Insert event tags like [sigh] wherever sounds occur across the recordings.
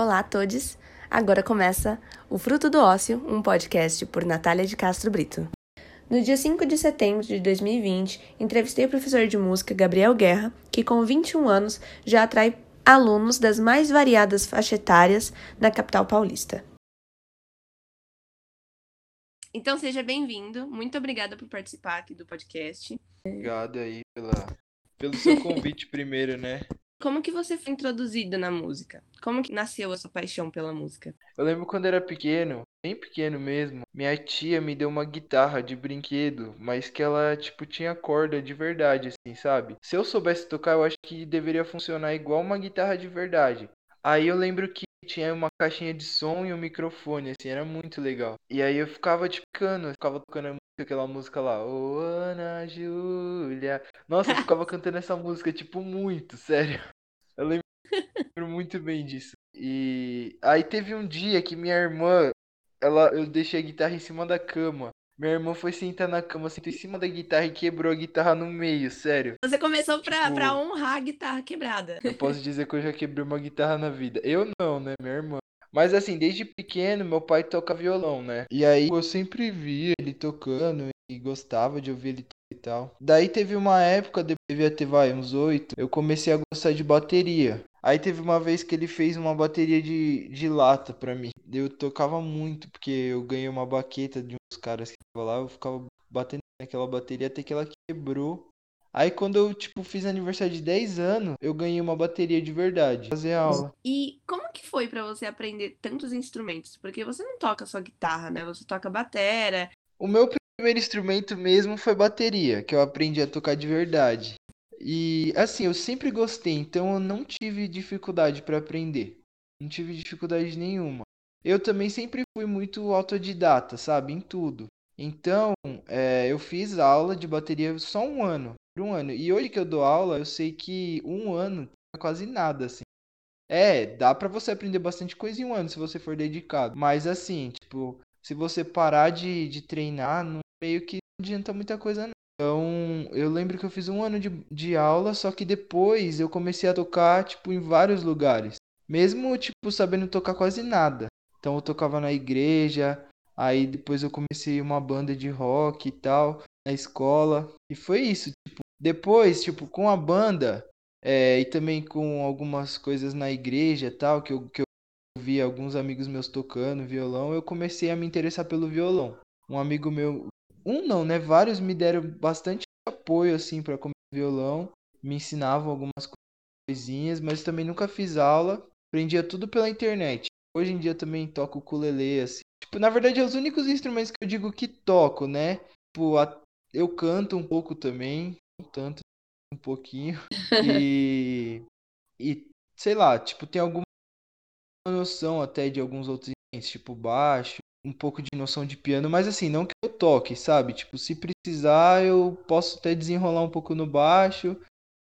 Olá a todos! Agora começa o Fruto do Ócio, um podcast por Natália de Castro Brito. No dia 5 de setembro de 2020, entrevistei o professor de música Gabriel Guerra, que com 21 anos já atrai alunos das mais variadas faixas etárias na capital paulista. Então seja bem-vindo. Muito obrigada por participar aqui do podcast. Obrigado aí pela, pelo seu convite primeiro, né? Como que você foi introduzido na música? Como que nasceu a sua paixão pela música? Eu lembro quando era pequeno, bem pequeno mesmo, minha tia me deu uma guitarra de brinquedo, mas que ela, tipo, tinha corda de verdade, assim, sabe? Se eu soubesse tocar, eu acho que deveria funcionar igual uma guitarra de verdade. Aí eu lembro que tinha uma caixinha de som e um microfone, assim, era muito legal. E aí eu ficava, tipo, cano, ficava tocando aquela música lá, Ô Ana Júlia. Nossa, eu ficava [laughs] cantando essa música, tipo, muito, [laughs] sério. Eu lembro muito bem disso. E aí teve um dia que minha irmã, ela, eu deixei a guitarra em cima da cama. Minha irmã foi sentar na cama, sentou em cima da guitarra e quebrou a guitarra no meio, sério. Você começou pra, tipo, pra honrar a guitarra quebrada. Eu posso dizer que eu já quebrei uma guitarra na vida. Eu não, né? Minha irmã. Mas assim, desde pequeno, meu pai toca violão, né? E aí eu sempre via ele tocando e gostava de ouvir ele e tal. Daí teve uma época, devia ter, vai, uns oito, eu comecei a gostar de bateria. Aí teve uma vez que ele fez uma bateria de, de lata pra mim. Eu tocava muito, porque eu ganhei uma baqueta de uns caras lá, eu ficava batendo naquela bateria até que ela quebrou. Aí quando eu, tipo, fiz aniversário de 10 anos, eu ganhei uma bateria de verdade. Fazer aula. E como que foi para você aprender tantos instrumentos? Porque você não toca só guitarra, né? Você toca batera. O meu primeiro instrumento mesmo foi bateria, que eu aprendi a tocar de verdade. E assim, eu sempre gostei, então eu não tive dificuldade para aprender. Não tive dificuldade nenhuma. Eu também sempre fui muito autodidata, sabe? Em tudo. Então, é, eu fiz aula de bateria só um ano por um ano. E hoje que eu dou aula, eu sei que um ano é quase nada, assim. É, dá para você aprender bastante coisa em um ano se você for dedicado. Mas assim, tipo, se você parar de, de treinar, não, meio que não adianta muita coisa não. Então, eu lembro que eu fiz um ano de, de aula, só que depois eu comecei a tocar, tipo, em vários lugares. Mesmo, tipo, sabendo tocar quase nada. Então, eu tocava na igreja, aí depois eu comecei uma banda de rock e tal, na escola. E foi isso, tipo, depois, tipo, com a banda é, e também com algumas coisas na igreja tal, que eu, que eu vi alguns amigos meus tocando violão, eu comecei a me interessar pelo violão. Um amigo meu, um não, né? Vários me deram bastante apoio, assim, para começar violão, me ensinavam algumas coisinhas, mas também nunca fiz aula, aprendia tudo pela internet. Hoje em dia também toco ukulele, assim. Tipo, na verdade, é os únicos instrumentos que eu digo que toco, né? Tipo, a... eu canto um pouco também, tanto, um pouquinho. [laughs] E, e sei lá, tipo, tem alguma noção até de alguns outros instrumentos, tipo baixo, um pouco de noção de piano, mas assim, não que eu toque, sabe? Tipo, se precisar, eu posso até desenrolar um pouco no baixo,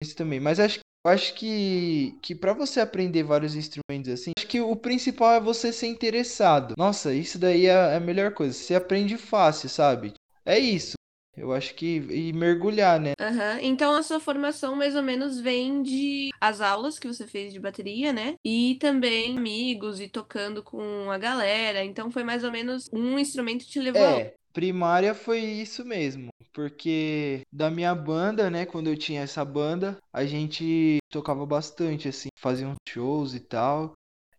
isso também. Mas acho, acho que, que para você aprender vários instrumentos assim, acho que o principal é você ser interessado. Nossa, isso daí é a melhor coisa. Você aprende fácil, sabe? É isso. Eu acho que. E mergulhar, né? Uhum. Então a sua formação mais ou menos vem de as aulas que você fez de bateria, né? E também amigos e tocando com a galera. Então foi mais ou menos um instrumento que te levou. É, primária foi isso mesmo. Porque da minha banda, né? Quando eu tinha essa banda, a gente tocava bastante, assim, fazia uns shows e tal.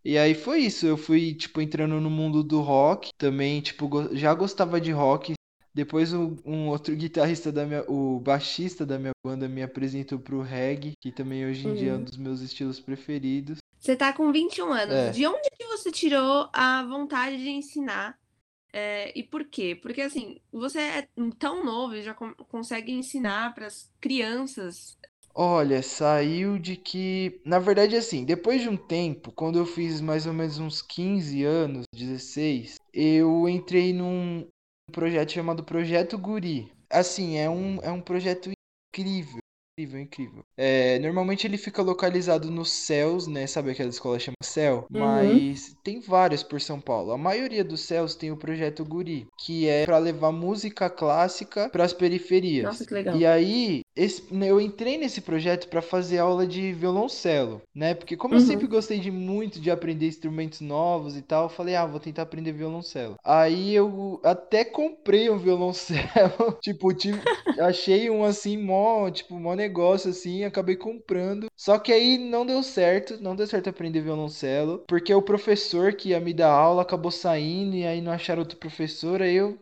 E aí foi isso, eu fui, tipo, entrando no mundo do rock, também, tipo, já gostava de rock, depois um, um, outro [laughs] guitarrista da minha, o baixista da minha banda me apresentou pro reggae, que também hoje em uhum. dia é um uhum. dos meus estilos preferidos. Você tá com 21 anos. É. De onde que você tirou a vontade de ensinar? É, e por quê? Porque assim, você é tão novo e já consegue ensinar para as crianças. Olha, saiu de que, na verdade, assim, depois de um tempo, quando eu fiz mais ou menos uns 15 anos, 16, eu entrei num, um projeto chamado Projeto Guri. Assim, é um, é um projeto incrível. Incrível, incrível. É, normalmente ele fica localizado nos céus, né? Sabe aquela escola chama Céu? Uhum. Mas tem vários por São Paulo. A maioria dos céus tem o projeto Guri, que é para levar música clássica para as periferias. Nossa, que legal. E aí esse, né, eu entrei nesse projeto para fazer aula de violoncelo, né? Porque como Uhum. eu sempre gostei de muito de aprender instrumentos novos e tal, eu falei, ah, vou tentar aprender violoncelo. Aí eu até comprei um violoncelo, [laughs] tipo, tive, achei um assim mó, tipo, mó negócio assim, acabei comprando. Só que aí não deu certo, não deu certo aprender violoncelo, porque o professor que ia me dar aula acabou saindo e aí não acharam outro professor, aí eu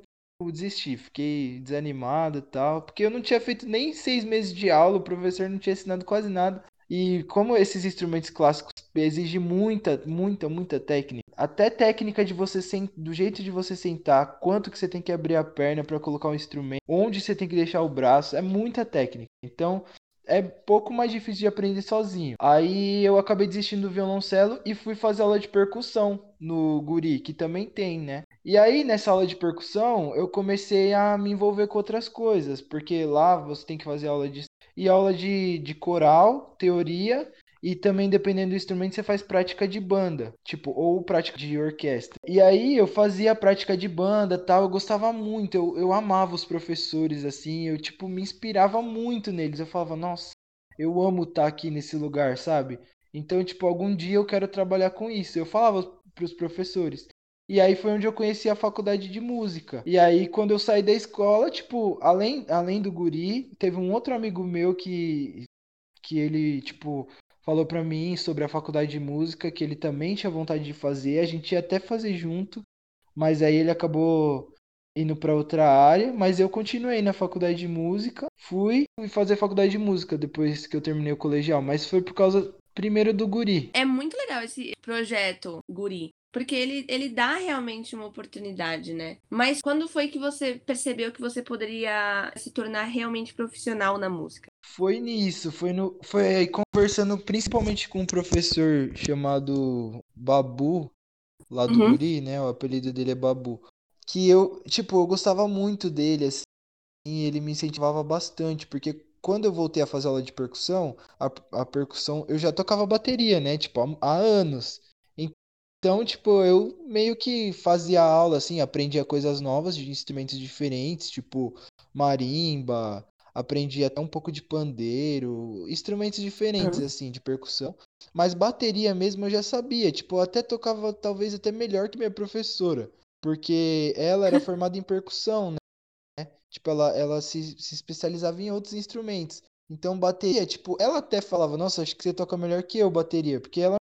desisti, fiquei desanimado e tal, porque eu não tinha feito nem seis meses de aula, o professor não tinha ensinado quase nada. E como esses instrumentos clássicos exigem muita, muita, muita técnica, até técnica de você sen- do jeito de você sentar, quanto que você tem que abrir a perna para colocar o instrumento, onde você tem que deixar o braço, é muita técnica. Então, é pouco mais difícil de aprender sozinho. Aí eu acabei desistindo do violoncelo e fui fazer aula de percussão no Guri, que também tem, né? E aí, nessa aula de percussão, eu comecei a me envolver com outras coisas, porque lá você tem que fazer aula de e aula de, de coral, teoria, e também, dependendo do instrumento, você faz prática de banda, tipo, ou prática de orquestra. E aí eu fazia prática de banda, tal, eu gostava muito, eu, eu amava os professores, assim, eu, tipo, me inspirava muito neles. Eu falava, nossa, eu amo estar aqui nesse lugar, sabe? Então, tipo, algum dia eu quero trabalhar com isso. Eu falava pros professores. E aí foi onde eu conheci a faculdade de música. E aí, quando eu saí da escola, tipo, além, além do guri, teve um outro amigo meu que, que ele, tipo, falou pra mim sobre a faculdade de música, que ele também tinha vontade de fazer. A gente ia até fazer junto, mas aí ele acabou indo pra outra área. Mas eu continuei na faculdade de música. Fui fazer faculdade de música depois que eu terminei o colegial, mas foi por causa, primeiro, do guri. É muito legal esse projeto, Guri. Porque ele, ele dá realmente uma oportunidade, né? Mas quando foi que você percebeu que você poderia se tornar realmente profissional na música? Foi nisso, foi no, foi conversando principalmente com um professor chamado Babu, lá do Uhum. Guri, né? O apelido dele é Babu. Que eu, tipo, eu gostava muito dele, assim, e ele me incentivava bastante, porque quando eu voltei a fazer aula de percussão, a, a percussão, eu já tocava bateria, né? Tipo, há, há anos. Então, tipo, eu meio que fazia aula, assim, aprendia coisas novas de instrumentos diferentes, tipo marimba, aprendi até um pouco de pandeiro, instrumentos diferentes, Uhum. assim, de percussão. Mas bateria mesmo eu já sabia, tipo, eu até tocava talvez até melhor que minha professora, porque ela era [laughs] formada em percussão, né? Tipo, ela, ela se, se especializava em outros instrumentos. Então, bateria, tipo, ela até falava, nossa, acho que você toca melhor que eu, bateria, porque ela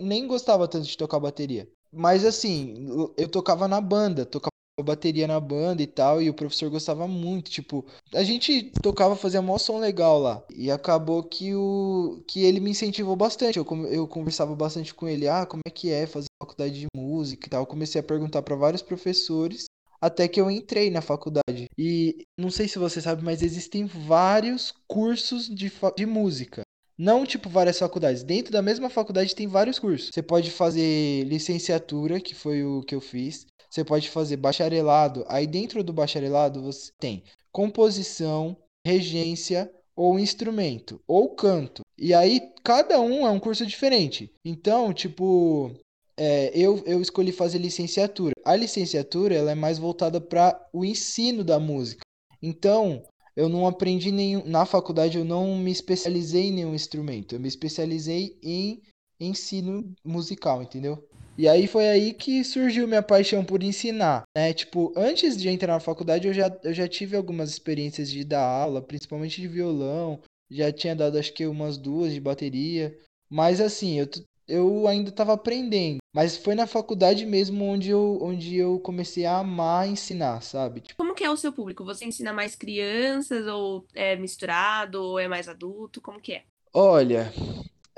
nem gostava tanto de tocar bateria. Mas assim, eu tocava na banda, tocava bateria na banda e tal, e o professor gostava muito, tipo, a gente tocava, fazia mó som legal lá. E acabou que o que ele me incentivou bastante. Eu, eu conversava bastante com ele, ah, como é que é fazer faculdade de música e tal. Eu comecei a perguntar para vários professores até que eu entrei na faculdade. E não sei se você sabe, mas existem vários cursos de, de música. Não, tipo, várias faculdades. Dentro da mesma faculdade tem vários cursos. Você pode fazer licenciatura, que foi o que eu fiz. Você pode fazer bacharelado. Aí dentro do bacharelado você tem composição, regência ou instrumento, ou canto. E aí cada um é um curso diferente. Então, tipo, é, eu, eu escolhi fazer licenciatura. A licenciatura ela é mais voltada para o ensino da música. Então, eu não aprendi nenhum. Na faculdade, eu não me especializei em nenhum instrumento. Eu me especializei em ensino musical, entendeu? E aí foi aí que surgiu minha paixão por ensinar, né? Tipo, antes de entrar na faculdade, eu já, eu já tive algumas experiências de dar aula, principalmente de violão. Já tinha dado, acho que umas duas de bateria. Mas assim, eu, eu ainda estava aprendendo. Mas foi na faculdade mesmo onde eu, onde eu comecei a amar ensinar, sabe? Tipo, Como que é o seu público? Você ensina mais crianças ou é misturado ou é mais adulto? Como que é? olha,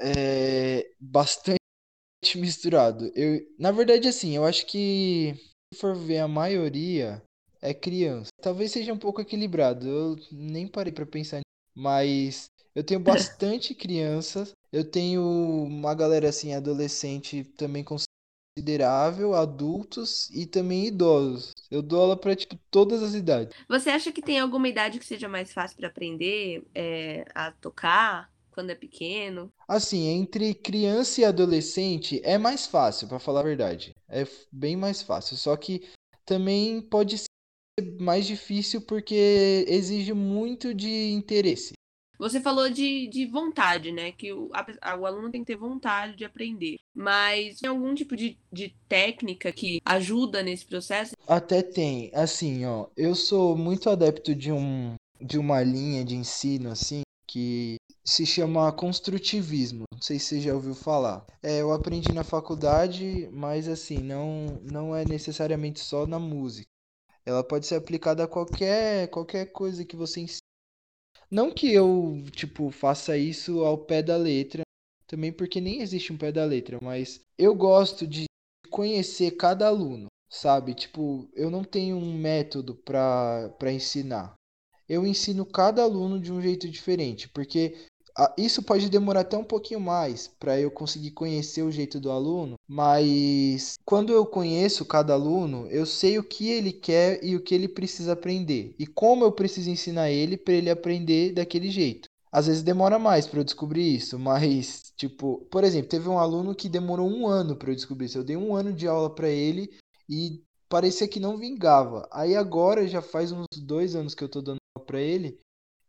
é bastante [laughs] misturado. Eu, na verdade, assim, eu acho que se for ver a maioria é criança. Talvez seja um pouco equilibrado. Eu nem parei pra pensar mas eu tenho [laughs] bastante crianças. Eu tenho uma galera assim adolescente também considerável, adultos e também idosos. Eu dou aula pra tipo todas as idades. Você acha que tem alguma idade que seja mais fácil para aprender é, a tocar quando é pequeno? Assim, entre criança e adolescente é mais fácil, pra falar a verdade. É bem mais fácil. Só que também pode ser mais difícil porque exige muito de interesse. Você falou de, de vontade, né? Que o, a, o aluno tem que ter vontade de aprender. Mas tem algum tipo de, de técnica que ajuda nesse processo? Até tem. Assim, ó, eu sou muito adepto de um de uma linha de ensino assim que se chama construtivismo. Não sei se você já ouviu falar. É, eu aprendi na faculdade, mas assim, não não é necessariamente só na música. Ela pode ser aplicada a qualquer qualquer coisa que você ensine. Não que eu, tipo, faça isso ao pé da letra, também porque nem existe um pé da letra, mas eu gosto de conhecer cada aluno, sabe? Tipo, eu não tenho um método para ensinar. Eu ensino cada aluno de um jeito diferente, porque isso pode demorar até um pouquinho mais para eu conseguir conhecer o jeito do aluno, mas quando eu conheço cada aluno, eu sei o que ele quer e o que ele precisa aprender e como eu preciso ensinar ele para ele aprender daquele jeito. Às vezes demora mais para eu descobrir isso, [laughs] mas, tipo, por exemplo, teve um aluno que demorou um ano para eu descobrir isso. Eu dei um ano de aula para ele e parecia que não vingava. Aí agora já faz uns dois anos que eu tô dando aula para ele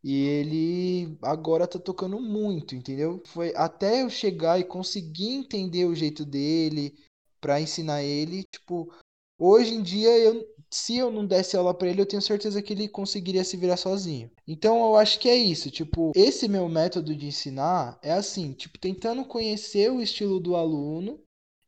e ele agora tá tocando muito, entendeu? Foi até eu chegar e conseguir entender o jeito dele para ensinar ele, tipo, hoje em dia eu se eu não desse aula para ele, eu tenho certeza que ele conseguiria se virar sozinho. Então eu acho que é isso, tipo, esse meu método de ensinar é assim, tipo, tentando conhecer o estilo do aluno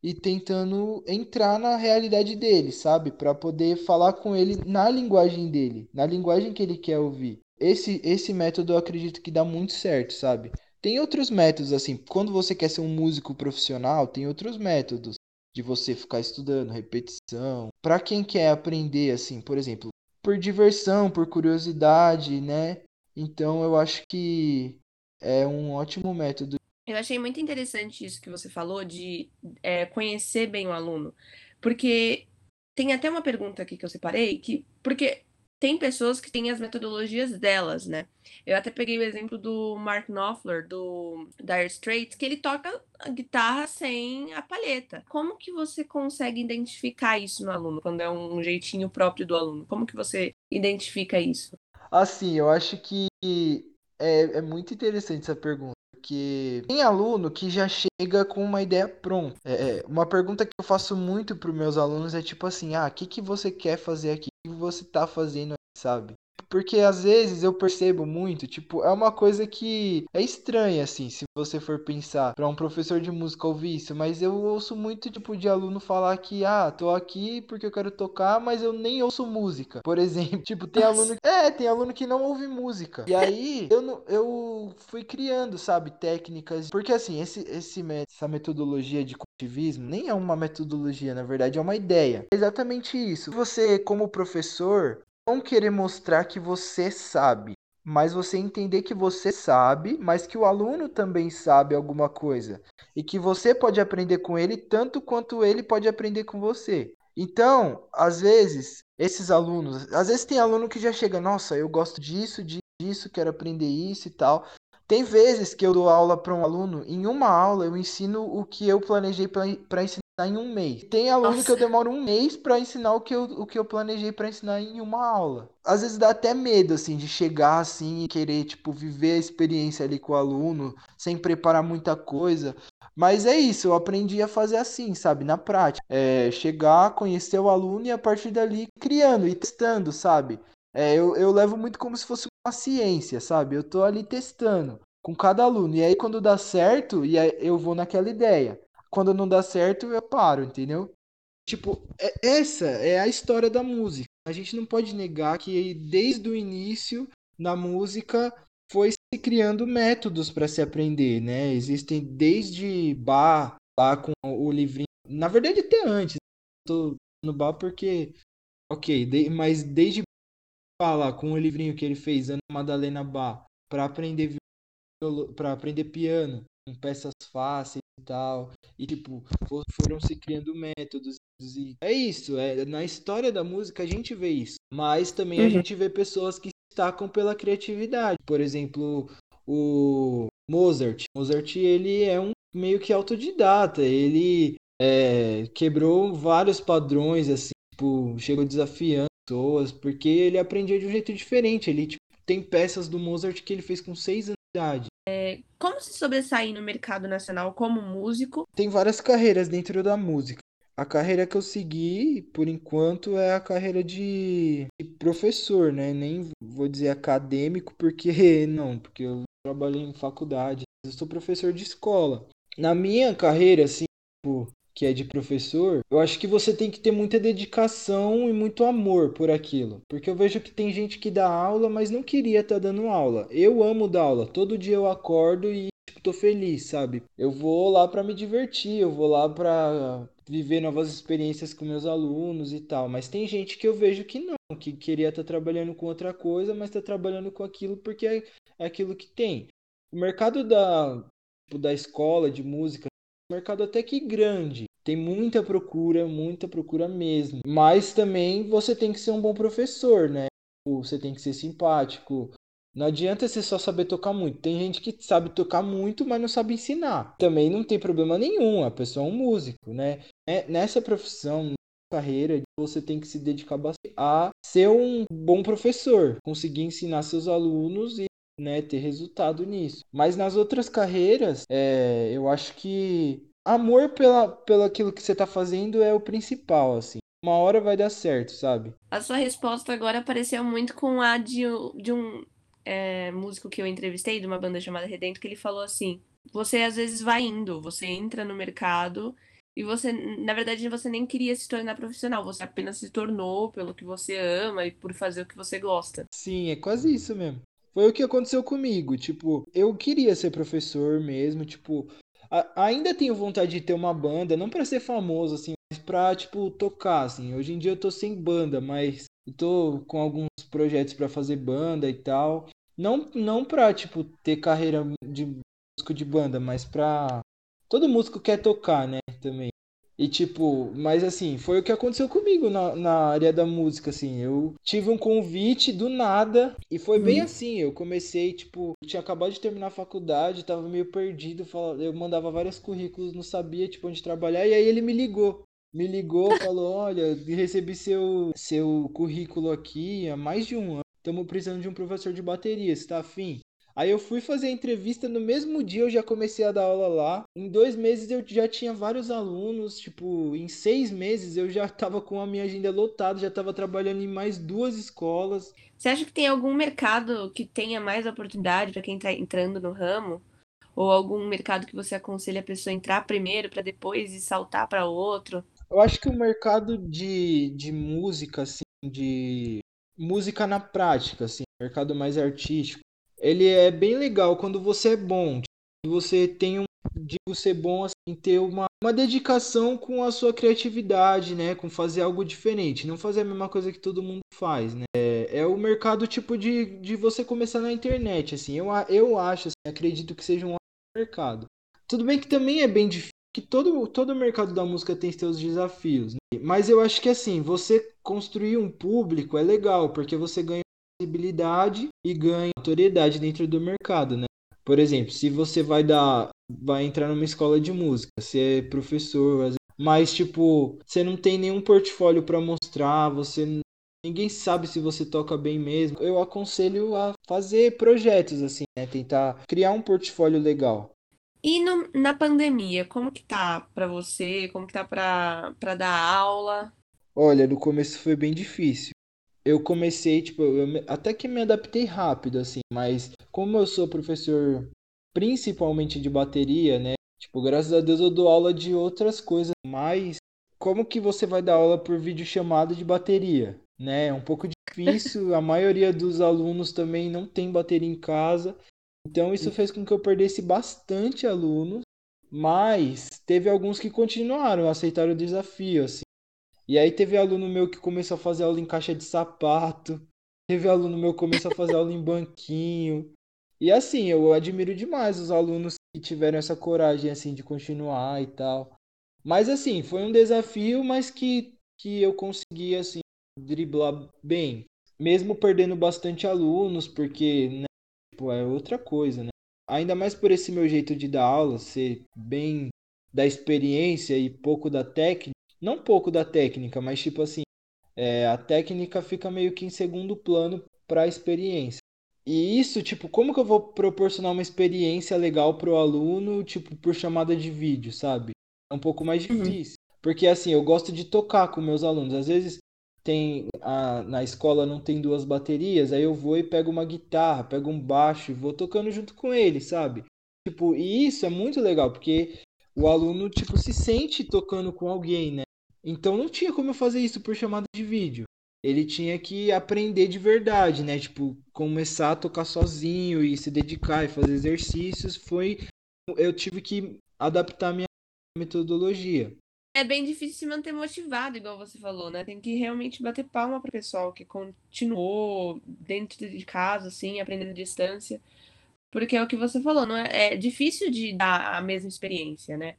e tentando entrar na realidade dele, sabe? Para poder falar com ele na linguagem dele, na linguagem que ele quer ouvir esse, esse método eu acredito que dá muito certo, sabe? Tem outros métodos, assim, quando você quer ser um músico profissional, tem outros métodos de você ficar estudando, repetição. Para quem quer aprender, assim, por exemplo, por diversão, por curiosidade, né? Então eu acho que é um ótimo método. Eu achei muito interessante isso que você falou de é, conhecer bem o aluno, porque tem até uma pergunta aqui que eu separei que porque tem pessoas que têm as metodologias delas, né? Eu até peguei o exemplo do Mark Knopfler, do Dire Straits, que ele toca a guitarra sem a palheta. Como que você consegue identificar isso no aluno, quando é um jeitinho próprio do aluno? Como que você identifica isso? Assim, eu acho que é, é muito interessante essa pergunta porque tem aluno que já chega com uma ideia pronta. É, é uma pergunta que eu faço muito para os meus alunos é tipo assim: ah, o que, que você quer fazer aqui? O que você está fazendo aqui, sabe? Porque às vezes eu percebo muito, tipo, é uma coisa que é estranha, assim, se você for pensar para um professor de música ouvir isso, mas eu ouço muito, tipo, de aluno falar que, ah, tô aqui porque eu quero tocar, mas eu nem ouço música. Por exemplo, [laughs] tipo, tem Nossa. aluno. É, tem aluno que não ouve música. E aí eu, eu fui criando, sabe, técnicas. Porque assim, esse, esse, essa metodologia de cultivismo nem é uma metodologia, na verdade, é uma ideia. É exatamente isso. Você, como professor, não querer mostrar que você sabe, mas você entender que você sabe, mas que o aluno também sabe alguma coisa e que você pode aprender com ele tanto quanto ele pode aprender com você. Então, às vezes, esses alunos, às vezes tem aluno que já chega, nossa, eu gosto disso, disso, quero aprender isso e tal. Tem vezes que eu dou aula para um aluno, em uma aula eu ensino o que eu planejei para ensinar em um mês. Tem aluno Nossa. que eu demoro um mês para ensinar o que eu, o que eu planejei para ensinar em uma aula. Às vezes dá até medo, assim, de chegar assim e querer, tipo, viver a experiência ali com o aluno, sem preparar muita coisa. Mas é isso, eu aprendi a fazer assim, sabe? Na prática. É chegar, conhecer o aluno e a partir dali criando e testando, sabe? É, eu, eu levo muito como se fosse uma ciência, sabe? Eu tô ali testando com cada aluno. E aí, quando dá certo, e eu vou naquela ideia quando não dá certo, eu paro, entendeu? Tipo, é, essa é a história da música. A gente não pode negar que desde o início na música foi se criando métodos para se aprender, né? Existem desde bar, lá com o livrinho. Na verdade, até antes. Tô no bar porque. Ok, de, mas desde lá com o livrinho que ele fez, Ana Madalena Bar, para aprender para aprender piano, com peças fáceis e tal. E, tipo, foram se criando métodos. E é isso, é, na história da música a gente vê isso. Mas também uhum. a gente vê pessoas que destacam pela criatividade. Por exemplo, o Mozart. Mozart, ele é um meio que autodidata. Ele é, quebrou vários padrões, assim, tipo, chegou desafiando pessoas, porque ele aprendia de um jeito diferente. Ele, tipo, tem peças do Mozart que ele fez com seis anos de idade. É, como se sobressair no mercado nacional como músico? Tem várias carreiras dentro da música. A carreira que eu segui, por enquanto, é a carreira de, de professor, né? Nem vou dizer acadêmico, porque [laughs] não, porque eu trabalho em faculdade. Eu sou professor de escola. Na minha carreira, assim, tipo, que é de professor, eu acho que você tem que ter muita dedicação e muito amor por aquilo. Porque eu vejo que tem gente que dá aula, mas não queria estar tá dando aula. Eu amo dar aula. Todo dia eu acordo e tipo, tô feliz, sabe? Eu vou lá para me divertir, eu vou lá para viver novas experiências com meus alunos e tal. Mas tem gente que eu vejo que não, que queria estar tá trabalhando com outra coisa, mas está trabalhando com aquilo porque é, é aquilo que tem. O mercado da, tipo, da escola de música mercado até que grande. Tem muita procura, muita procura mesmo. Mas também você tem que ser um bom professor, né? Você tem que ser simpático. Não adianta você só saber tocar muito. Tem gente que sabe tocar muito, mas não sabe ensinar. Também não tem problema nenhum. A pessoa é um músico, né? É, nessa profissão, carreira, você tem que se dedicar bastante a ser um bom professor, conseguir ensinar seus alunos e né, ter resultado nisso. Mas nas outras carreiras, é, eu acho que amor pela, pelo aquilo que você está fazendo é o principal, assim. Uma hora vai dar certo, sabe? A sua resposta agora pareceu muito com a de, de um é, músico que eu entrevistei, de uma banda chamada Redento, que ele falou assim: você às vezes vai indo, você entra no mercado e você, na verdade, você nem queria se tornar profissional, você apenas se tornou pelo que você ama e por fazer o que você gosta. Sim, é quase isso mesmo. Foi o que aconteceu comigo. Tipo, eu queria ser professor mesmo. Tipo, a, ainda tenho vontade de ter uma banda, não para ser famoso, assim, mas pra, tipo, tocar, assim. Hoje em dia eu tô sem banda, mas tô com alguns projetos para fazer banda e tal. Não, não pra, tipo, ter carreira de músico de banda, mas pra. Todo músico quer tocar, né? Também. E tipo, mas assim, foi o que aconteceu comigo na, na área da música, assim. Eu tive um convite do nada e foi hum. bem assim. Eu comecei, tipo, tinha acabado de terminar a faculdade, tava meio perdido. Eu mandava vários currículos, não sabia, tipo, onde trabalhar. E aí ele me ligou. Me ligou, [laughs] falou: Olha, recebi seu, seu currículo aqui há mais de um ano. Estamos precisando de um professor de bateria, você tá afim? Aí eu fui fazer a entrevista no mesmo dia, eu já comecei a dar aula lá. Em dois meses eu já tinha vários alunos, tipo, em seis meses eu já estava com a minha agenda lotada, já estava trabalhando em mais duas escolas. Você acha que tem algum mercado que tenha mais oportunidade para quem está entrando no ramo? Ou algum mercado que você aconselha a pessoa a entrar primeiro para depois saltar para outro? Eu acho que o mercado de, de música, assim, de música na prática, assim, mercado mais artístico, ele é bem legal quando você é bom. Você tem um. Digo ser bom assim, ter uma, uma dedicação com a sua criatividade, né? Com fazer algo diferente. Não fazer a mesma coisa que todo mundo faz, né? É, é o mercado tipo de, de você começar na internet, assim. Eu, eu acho, assim, acredito que seja um mercado. Tudo bem que também é bem difícil que todo, todo mercado da música tem seus desafios. Né? Mas eu acho que assim, você construir um público é legal, porque você ganha visibilidade e ganha autoridade dentro do mercado, né? Por exemplo, se você vai dar, vai entrar numa escola de música, você é professor, mas tipo, você não tem nenhum portfólio para mostrar, você ninguém sabe se você toca bem mesmo. Eu aconselho a fazer projetos assim, né? Tentar criar um portfólio legal. E no, na pandemia, como que tá para você? Como que tá para dar aula? Olha, no começo foi bem difícil eu comecei, tipo, eu até que me adaptei rápido, assim, mas como eu sou professor principalmente de bateria, né? Tipo, graças a Deus eu dou aula de outras coisas, mas como que você vai dar aula por vídeo chamada de bateria, né? É um pouco difícil, [laughs] a maioria dos alunos também não tem bateria em casa. Então isso fez com que eu perdesse bastante alunos, mas teve alguns que continuaram, aceitaram o desafio, assim. E aí teve aluno meu que começou a fazer aula em caixa de sapato. Teve aluno meu que começou a fazer aula em banquinho. E assim, eu admiro demais os alunos que tiveram essa coragem assim de continuar e tal. Mas assim, foi um desafio, mas que, que eu consegui assim driblar bem. Mesmo perdendo bastante alunos, porque né, tipo, é outra coisa, né? Ainda mais por esse meu jeito de dar aula, ser bem da experiência e pouco da técnica não pouco da técnica, mas tipo assim, é, a técnica fica meio que em segundo plano para a experiência. E isso, tipo, como que eu vou proporcionar uma experiência legal pro aluno, tipo, por chamada de vídeo, sabe? É um pouco mais uhum. difícil. Uhum. Porque, assim, eu gosto de tocar com meus alunos. Às vezes tem a, na escola não tem duas baterias, aí eu vou e pego uma guitarra, pego um baixo e vou tocando junto com ele, sabe? Tipo, e isso é muito legal, porque o aluno, tipo, se sente tocando com alguém, né? Então não tinha como eu fazer isso por chamada de vídeo ele tinha que aprender de verdade, né? Tipo, começar a tocar sozinho e se dedicar e fazer exercícios. Foi. Eu tive que adaptar minha metodologia. É bem difícil se manter motivado, igual você falou, né? Tem que realmente bater palma para o pessoal que continuou dentro de casa, assim, aprendendo à distância. Porque é o que você falou, não é, é difícil de dar a mesma experiência, né?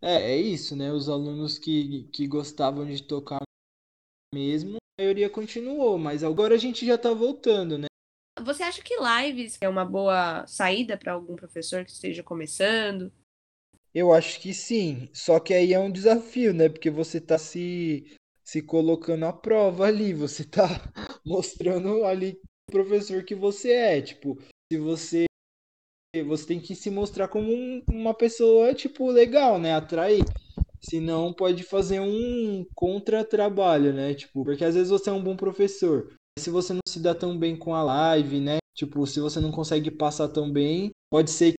É, é isso, né? Os alunos que, que gostavam de tocar mesmo a maioria continuou, mas agora a gente já tá voltando, né? Você acha que lives é uma boa saída para algum professor que esteja começando? Eu acho que sim, só que aí é um desafio, né? Porque você tá se, se colocando à prova ali, você tá [laughs] mostrando ali o professor que você é. Tipo, se você. Você tem que se mostrar como um, uma pessoa, tipo, legal, né? Atrair. Senão pode fazer um contra-trabalho, né? Tipo, porque às vezes você é um bom professor. Se você não se dá tão bem com a live, né? Tipo, se você não consegue passar tão bem, pode ser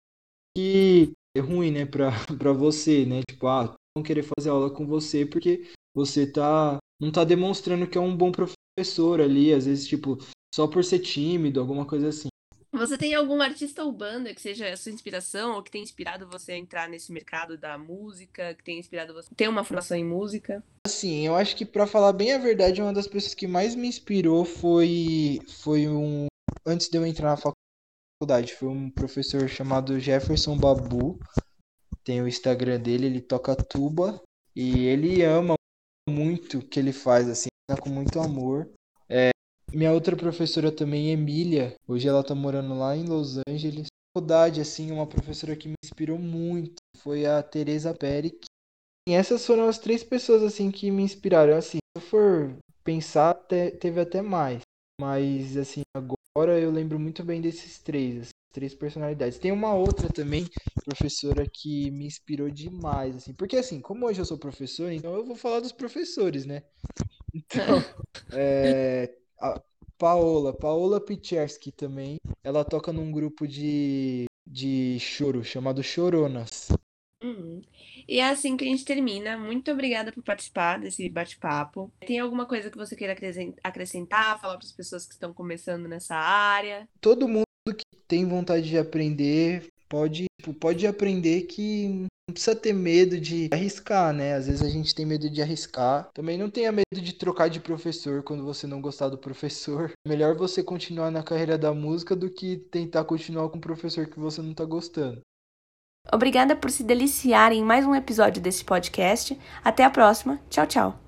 que é ruim, né, pra, [laughs] pra você, né? Tipo, ah, não querer fazer aula com você porque você tá não tá demonstrando que é um bom professor ali, às vezes, tipo, só por ser tímido, alguma coisa assim. Você tem algum artista ou banda que seja a sua inspiração ou que tenha inspirado você a entrar nesse mercado da música, que tenha inspirado você ter uma formação em música? Assim, eu acho que para falar bem a verdade, uma das pessoas que mais me inspirou foi foi um antes de eu entrar na faculdade, foi um professor chamado Jefferson Babu. Tem o Instagram dele, ele toca tuba e ele ama muito o que ele faz assim, com muito amor. Minha outra professora também, Emília, hoje ela tá morando lá em Los Angeles. Faculdade, assim, uma professora que me inspirou muito foi a Teresa Peric. E essas foram as três pessoas, assim, que me inspiraram. Assim, se eu for pensar, teve até mais. Mas, assim, agora eu lembro muito bem desses três, assim, três personalidades. Tem uma outra também, professora, que me inspirou demais, assim. Porque, assim, como hoje eu sou professor, então eu vou falar dos professores, né? Então, [laughs] é, a Paola, Paola Pichersky também. Ela toca num grupo de, de choro chamado Choronas. Uhum. E é assim que a gente termina. Muito obrigada por participar desse bate-papo. Tem alguma coisa que você queira acrescentar, falar para as pessoas que estão começando nessa área? Todo mundo que tem vontade de aprender pode, tipo, pode aprender que não precisa ter medo de arriscar, né? Às vezes a gente tem medo de arriscar. Também não tenha medo de trocar de professor quando você não gostar do professor. [laughs] Melhor você continuar na carreira da música do que tentar continuar com um professor que você não tá gostando. Obrigada por se deliciar em mais um episódio desse podcast. Até a próxima. Tchau, tchau.